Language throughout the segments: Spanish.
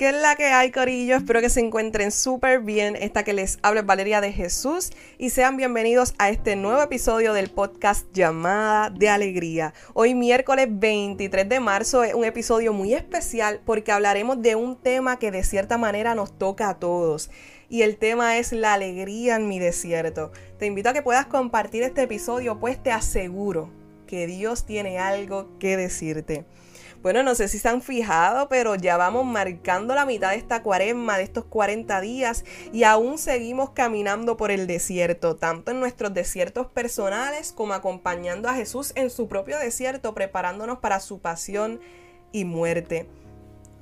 ¿Qué es la que hay, Corillo? Espero que se encuentren súper bien. Esta que les habla es Valeria de Jesús y sean bienvenidos a este nuevo episodio del podcast Llamada de Alegría. Hoy, miércoles 23 de marzo, es un episodio muy especial porque hablaremos de un tema que de cierta manera nos toca a todos. Y el tema es la alegría en mi desierto. Te invito a que puedas compartir este episodio, pues te aseguro que Dios tiene algo que decirte. Bueno, no sé si se han fijado, pero ya vamos marcando la mitad de esta cuaresma, de estos 40 días, y aún seguimos caminando por el desierto, tanto en nuestros desiertos personales como acompañando a Jesús en su propio desierto, preparándonos para su pasión y muerte.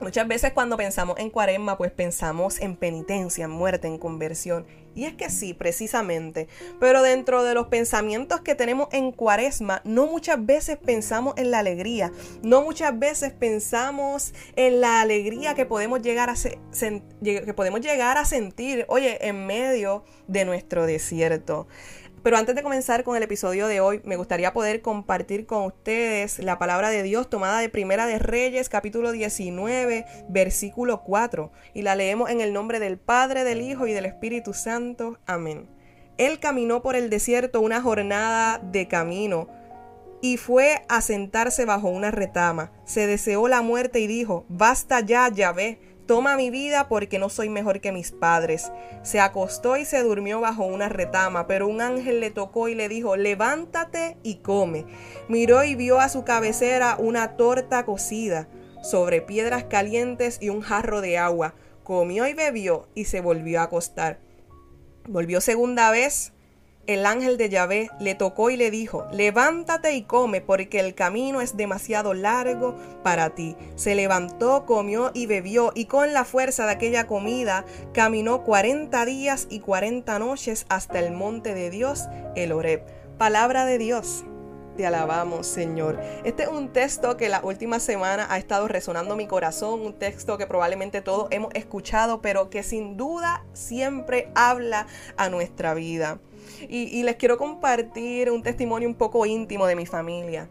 Muchas veces cuando pensamos en cuaresma, pues pensamos en penitencia, en muerte, en conversión. Y es que sí, precisamente. Pero dentro de los pensamientos que tenemos en cuaresma, no muchas veces pensamos en la alegría. No muchas veces pensamos en la alegría que podemos llegar a, que podemos llegar a sentir, oye, en medio de nuestro desierto. Pero antes de comenzar con el episodio de hoy, me gustaría poder compartir con ustedes la palabra de Dios tomada de Primera de Reyes, capítulo 19, versículo 4. Y la leemos en el nombre del Padre, del Hijo y del Espíritu Santo. Amén. Él caminó por el desierto una jornada de camino y fue a sentarse bajo una retama. Se deseó la muerte y dijo, basta ya, Yahvé Toma mi vida porque no soy mejor que mis padres. Se acostó y se durmió bajo una retama, pero un ángel le tocó y le dijo, levántate y come. Miró y vio a su cabecera una torta cocida sobre piedras calientes y un jarro de agua. Comió y bebió y se volvió a acostar. Volvió segunda vez el ángel de Yahvé le tocó y le dijo, levántate y come, porque el camino es demasiado largo para ti. Se levantó, comió y bebió, y con la fuerza de aquella comida caminó cuarenta días y cuarenta noches hasta el monte de Dios, el Horeb. Palabra de Dios. Te alabamos, Señor. Este es un texto que la última semana ha estado resonando mi corazón, un texto que probablemente todos hemos escuchado, pero que sin duda siempre habla a nuestra vida. Y, les quiero compartir un testimonio un poco íntimo de mi familia.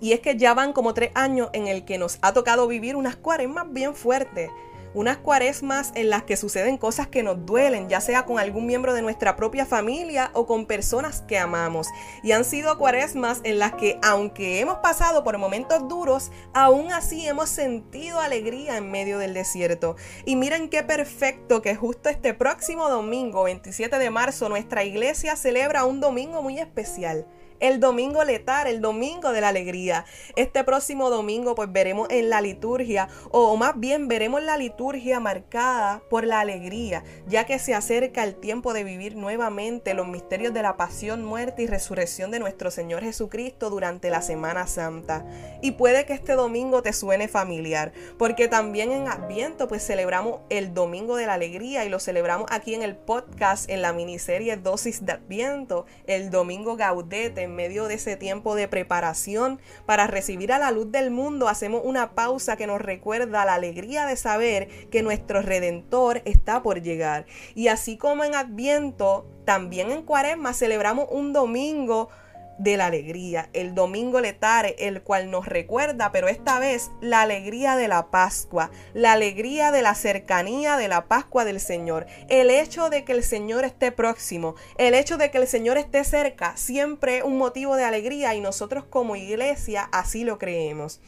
Y es que ya van como tres años en el que nos ha tocado vivir unas cuaresmas bien fuertes unas cuaresmas en las que suceden cosas que nos duelen, ya sea con algún miembro de nuestra propia familia o con personas que amamos. Y han sido cuaresmas en las que, aunque hemos pasado por momentos duros, aún así hemos sentido alegría en medio del desierto. Y miren qué perfecto que justo este próximo domingo, 27 de marzo, nuestra iglesia celebra un domingo muy especial el domingo letar, el domingo de la alegría. Este próximo domingo pues veremos en la liturgia, o más bien veremos la liturgia marcada por la alegría, ya que se acerca el tiempo de vivir nuevamente los misterios de la pasión, muerte y resurrección de nuestro Señor Jesucristo durante la Semana Santa. Y puede que este domingo te suene familiar, porque también en Adviento pues celebramos el domingo de la alegría y lo celebramos aquí en el podcast en la miniserie Dosis de Adviento, el domingo Gaudete en medio de ese tiempo de preparación para recibir a la luz del mundo, hacemos una pausa que nos recuerda la alegría de saber que nuestro Redentor está por llegar. Y así como en Adviento, también en Cuaresma celebramos un domingo de la alegría, el domingo letare, el cual nos recuerda, pero esta vez la alegría de la Pascua, la alegría de la cercanía de la Pascua del Señor, el hecho de que el Señor esté próximo, el hecho de que el Señor esté cerca, siempre un motivo de alegría y nosotros como iglesia así lo creemos.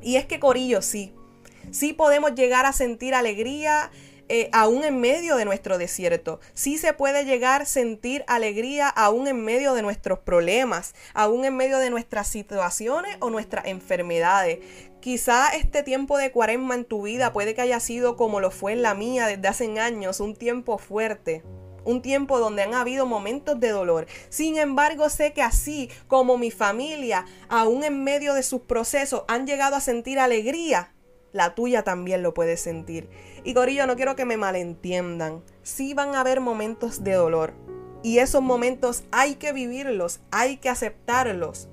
Y es que Corillo sí, sí podemos llegar a sentir alegría eh, aún en medio de nuestro desierto. Sí se puede llegar a sentir alegría aún en medio de nuestros problemas, aún en medio de nuestras situaciones o nuestras enfermedades. Quizá este tiempo de cuaresma en tu vida puede que haya sido como lo fue en la mía desde hace años, un tiempo fuerte. Un tiempo donde han habido momentos de dolor. Sin embargo, sé que así como mi familia, aún en medio de sus procesos, han llegado a sentir alegría la tuya también lo puede sentir. Y Corillo, no quiero que me malentiendan. Sí van a haber momentos de dolor. Y esos momentos hay que vivirlos, hay que aceptarlos.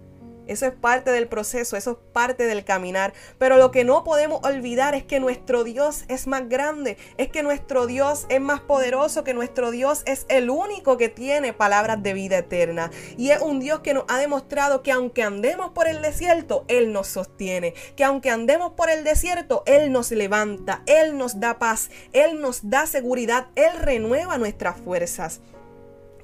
Eso es parte del proceso, eso es parte del caminar. Pero lo que no podemos olvidar es que nuestro Dios es más grande, es que nuestro Dios es más poderoso, que nuestro Dios es el único que tiene palabras de vida eterna. Y es un Dios que nos ha demostrado que aunque andemos por el desierto, Él nos sostiene. Que aunque andemos por el desierto, Él nos levanta, Él nos da paz, Él nos da seguridad, Él renueva nuestras fuerzas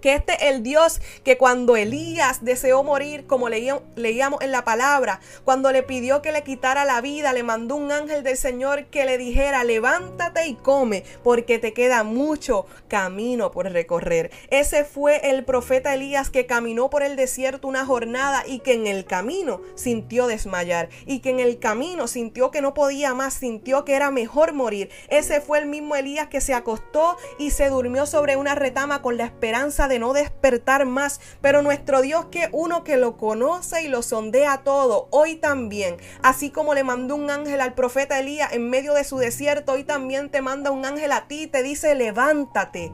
que este es el Dios que cuando Elías deseó morir, como leíamos en la palabra, cuando le pidió que le quitara la vida, le mandó un ángel del Señor que le dijera, levántate y come, porque te queda mucho camino por recorrer. Ese fue el profeta Elías que caminó por el desierto una jornada y que en el camino sintió desmayar y que en el camino sintió que no podía más, sintió que era mejor morir. Ese fue el mismo Elías que se acostó y se durmió sobre una retama con la esperanza de no despertar más. Pero nuestro Dios que uno que lo conoce y lo sondea todo, hoy también, así como le mandó un ángel al profeta Elías en medio de su desierto, hoy también te manda un ángel a ti y te dice, levántate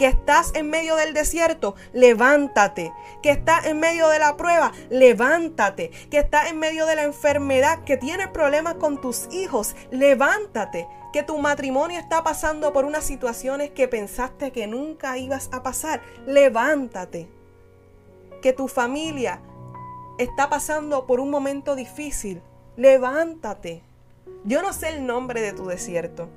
que estás en medio del desierto, levántate. Que estás en medio de la prueba, levántate. Que estás en medio de la enfermedad, que tienes problemas con tus hijos, levántate. Que tu matrimonio está pasando por unas situaciones que pensaste que nunca ibas a pasar, levántate. Que tu familia está pasando por un momento difícil, levántate. Yo no sé el nombre de tu desierto.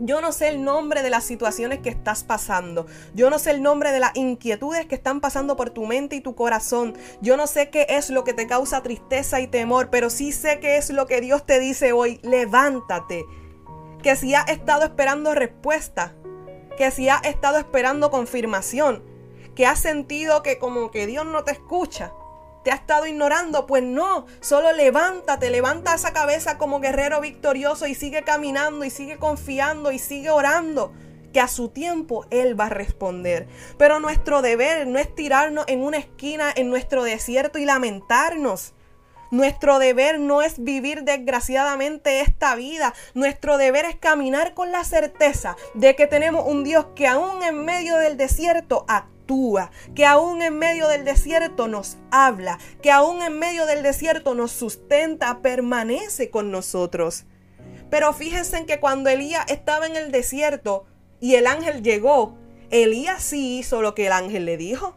Yo no sé el nombre de las situaciones que estás pasando. Yo no sé el nombre de las inquietudes que están pasando por tu mente y tu corazón. Yo no sé qué es lo que te causa tristeza y temor, pero sí sé qué es lo que Dios te dice hoy. Levántate. Que si has estado esperando respuesta, que si has estado esperando confirmación, que has sentido que como que Dios no te escucha, te ha estado ignorando, pues no, solo levántate, levanta esa cabeza como guerrero victorioso y sigue caminando y sigue confiando y sigue orando que a su tiempo Él va a responder. Pero nuestro deber no es tirarnos en una esquina en nuestro desierto y lamentarnos. Nuestro deber no es vivir desgraciadamente esta vida. Nuestro deber es caminar con la certeza de que tenemos un Dios que aún en medio del desierto actúa que aún en medio del desierto nos habla, que aún en medio del desierto nos sustenta, permanece con nosotros. Pero fíjense en que cuando Elías estaba en el desierto y el ángel llegó, Elías sí hizo lo que el ángel le dijo.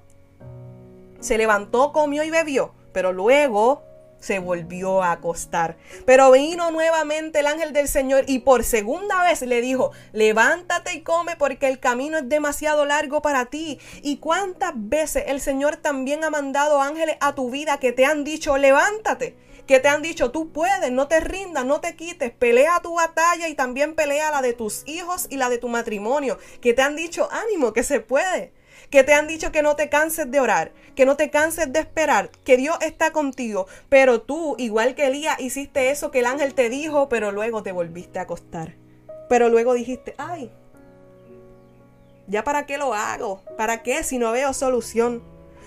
Se levantó, comió y bebió, pero luego se volvió a acostar. Pero vino nuevamente el ángel del Señor y por segunda vez le dijo, levántate y come porque el camino es demasiado largo para ti. ¿Y cuántas veces el Señor también ha mandado ángeles a tu vida que te han dicho, levántate? Que te han dicho, tú puedes, no te rindas, no te quites, pelea tu batalla y también pelea la de tus hijos y la de tu matrimonio. Que te han dicho, ánimo, que se puede que te han dicho que no te canses de orar, que no te canses de esperar, que Dios está contigo, pero tú, igual que Elías, hiciste eso que el ángel te dijo, pero luego te volviste a acostar. Pero luego dijiste, ay, ¿ya para qué lo hago? ¿Para qué si no veo solución?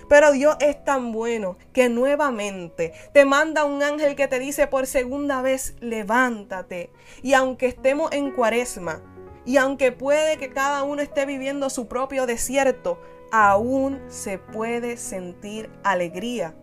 Pero Dios es tan bueno que nuevamente te manda un ángel que te dice por segunda vez, levántate. Y aunque estemos en cuaresma, y aunque puede que cada uno esté viviendo su propio desierto, aún se puede sentir alegría.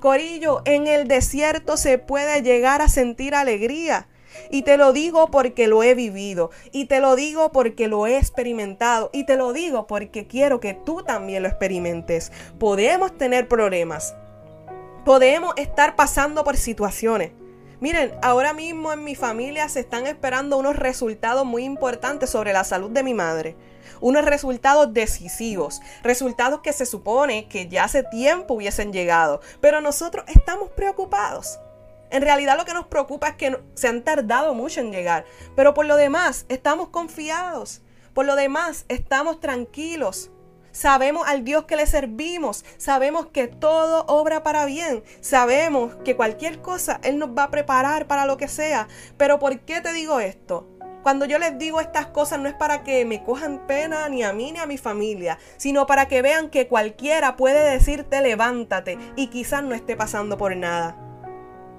Corillo, en el desierto se puede llegar a sentir alegría. Y te lo digo porque lo he vivido. Y te lo digo porque lo he experimentado. Y te lo digo porque quiero que tú también lo experimentes. Podemos tener problemas. Podemos estar pasando por situaciones. Miren, ahora mismo en mi familia se están esperando unos resultados muy importantes sobre la salud de mi madre. Unos resultados decisivos, resultados que se supone que ya hace tiempo hubiesen llegado, pero nosotros estamos preocupados. En realidad lo que nos preocupa es que se han tardado mucho en llegar, pero por lo demás estamos confiados, por lo demás estamos tranquilos, Sabemos al Dios que le servimos. Sabemos que todo obra para bien. Sabemos que cualquier cosa Él nos va a preparar para lo que sea. Pero ¿por qué te digo esto? Cuando yo les digo estas cosas no es para que me cojan pena ni a mí ni a mi familia, sino para que vean que cualquiera puede decirte levántate y quizás no esté pasando por nada.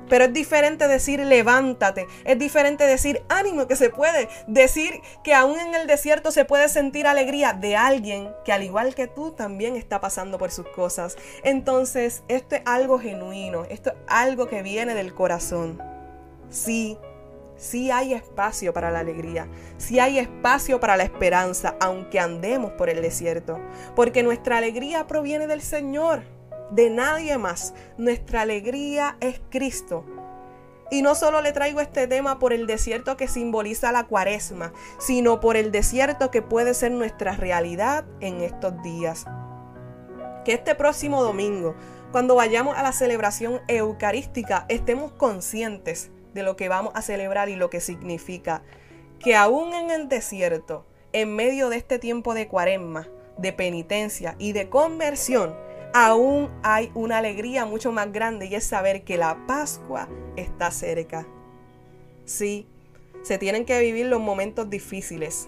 Pero es diferente decir levántate, es diferente decir ánimo que se puede, decir que aún en el desierto se puede sentir alegría de alguien que al igual que tú también está pasando por sus cosas. Entonces, esto es algo genuino, esto es algo que viene del corazón. Sí, sí hay espacio para la alegría, sí hay espacio para la esperanza, aunque andemos por el desierto, porque nuestra alegría proviene del Señor de nadie más. Nuestra alegría es Cristo. Y no solo le traigo este tema por el desierto que simboliza la cuaresma, sino por el desierto que puede ser nuestra realidad en estos días. Que este próximo domingo, cuando vayamos a la celebración eucarística, estemos conscientes de lo que vamos a celebrar y lo que significa. Que aún en el desierto, en medio de este tiempo de cuaresma, de penitencia y de conversión, aún hay una alegría mucho más grande y es saber que la Pascua está cerca. Sí, se tienen que vivir los momentos difíciles,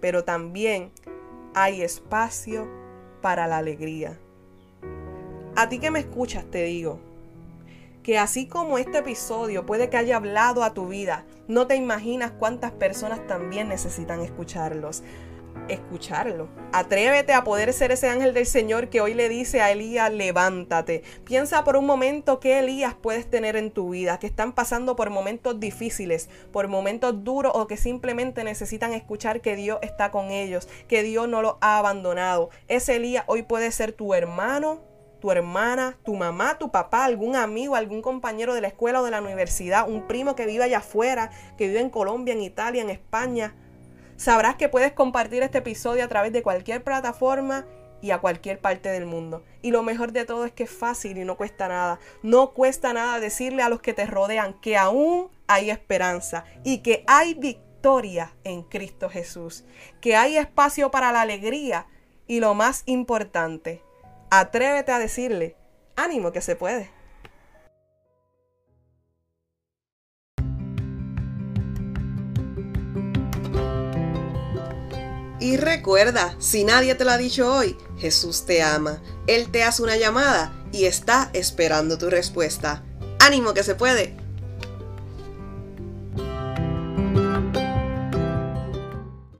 pero también hay espacio para la alegría. A ti que me escuchas te digo que así como este episodio puede que haya hablado a tu vida, no te imaginas cuántas personas también necesitan escucharlos escucharlo. Atrévete a poder ser ese ángel del Señor que hoy le dice a Elías, levántate. Piensa por un momento qué Elías puedes tener en tu vida, que están pasando por momentos difíciles, por momentos duros o que simplemente necesitan escuchar que Dios está con ellos, que Dios no los ha abandonado. Ese Elías hoy puede ser tu hermano, tu hermana, tu mamá, tu papá, algún amigo, algún compañero de la escuela o de la universidad, un primo que vive allá afuera, que vive en Colombia, en Italia, en España Sabrás que puedes compartir este episodio a través de cualquier plataforma y a cualquier parte del mundo. Y lo mejor de todo es que es fácil y no cuesta nada. No cuesta nada decirle a los que te rodean que aún hay esperanza y que hay victoria en Cristo Jesús, que hay espacio para la alegría y lo más importante, atrévete a decirle, ánimo que se puede. Recuerda, si nadie te lo ha dicho hoy, Jesús te ama. Él te hace una llamada y está esperando tu respuesta. Ánimo que se puede.